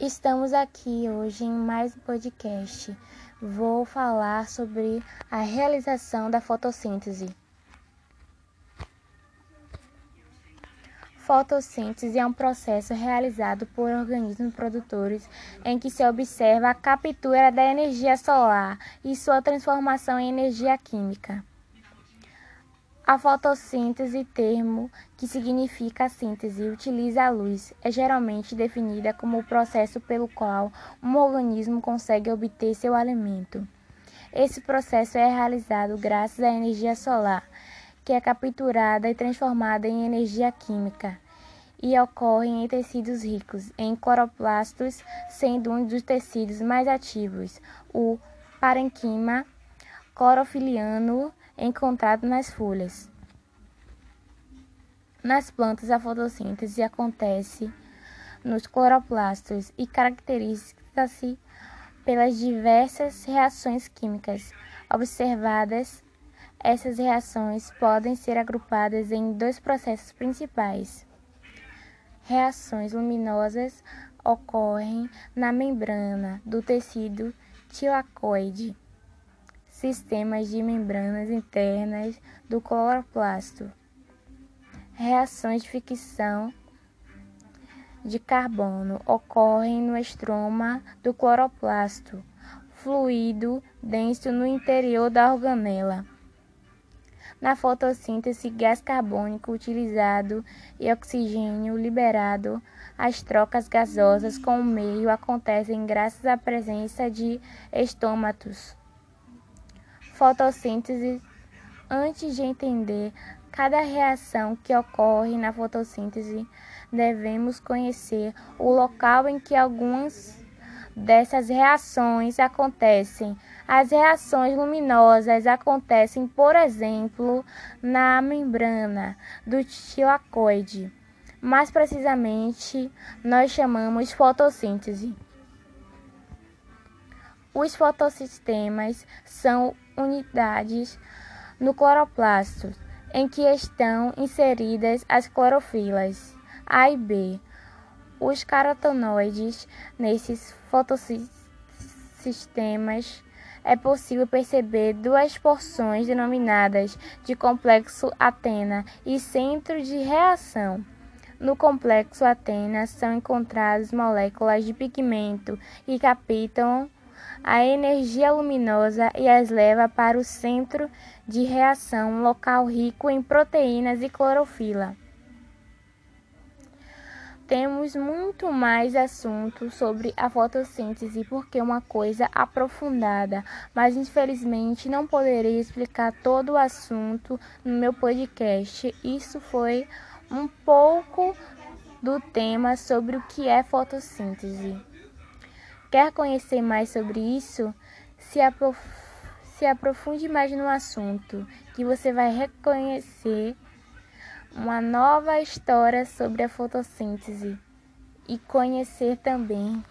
Estamos aqui hoje em mais um podcast. Vou falar sobre a realização da fotossíntese. Fotossíntese é um processo realizado por organismos produtores em que se observa a captura da energia solar e sua transformação em energia química. A fotossíntese, termo que significa síntese, utiliza a luz. É geralmente definida como o processo pelo qual um organismo consegue obter seu alimento. Esse processo é realizado graças à energia solar, que é capturada e transformada em energia química e ocorre em tecidos ricos em cloroplastos, sendo um dos tecidos mais ativos o parênquima clorofiliano encontrado nas folhas. Nas plantas, a fotossíntese acontece nos cloroplastos e caracteriza-se pelas diversas reações químicas observadas. Essas reações podem ser agrupadas em dois processos principais. Reações luminosas ocorrem na membrana do tecido tilacoide sistemas de membranas internas do cloroplasto. Reações de ficção de carbono ocorrem no estroma do cloroplasto, fluido denso no interior da organela. Na fotossíntese, gás carbônico utilizado e oxigênio liberado, as trocas gasosas com o meio acontecem graças à presença de estômatos fotossíntese, antes de entender cada reação que ocorre na fotossíntese, devemos conhecer o local em que algumas dessas reações acontecem. As reações luminosas acontecem, por exemplo, na membrana do tilacoide. Mais precisamente, nós chamamos fotossíntese. Os fotossistemas são unidades no cloroplasto em que estão inseridas as clorofilas A e B. Os carotenoides nesses fotossistemas é possível perceber duas porções denominadas de complexo Atena e centro de reação. No complexo Atena são encontradas moléculas de pigmento que captam a energia luminosa e as leva para o centro de reação, local rico em proteínas e clorofila. Temos muito mais assuntos sobre a fotossíntese porque é uma coisa aprofundada, mas infelizmente não poderei explicar todo o assunto no meu podcast. Isso foi um pouco do tema sobre o que é fotossíntese. Quer conhecer mais sobre isso? Se, aprof se aprofunde mais no assunto, que você vai reconhecer uma nova história sobre a fotossíntese e conhecer também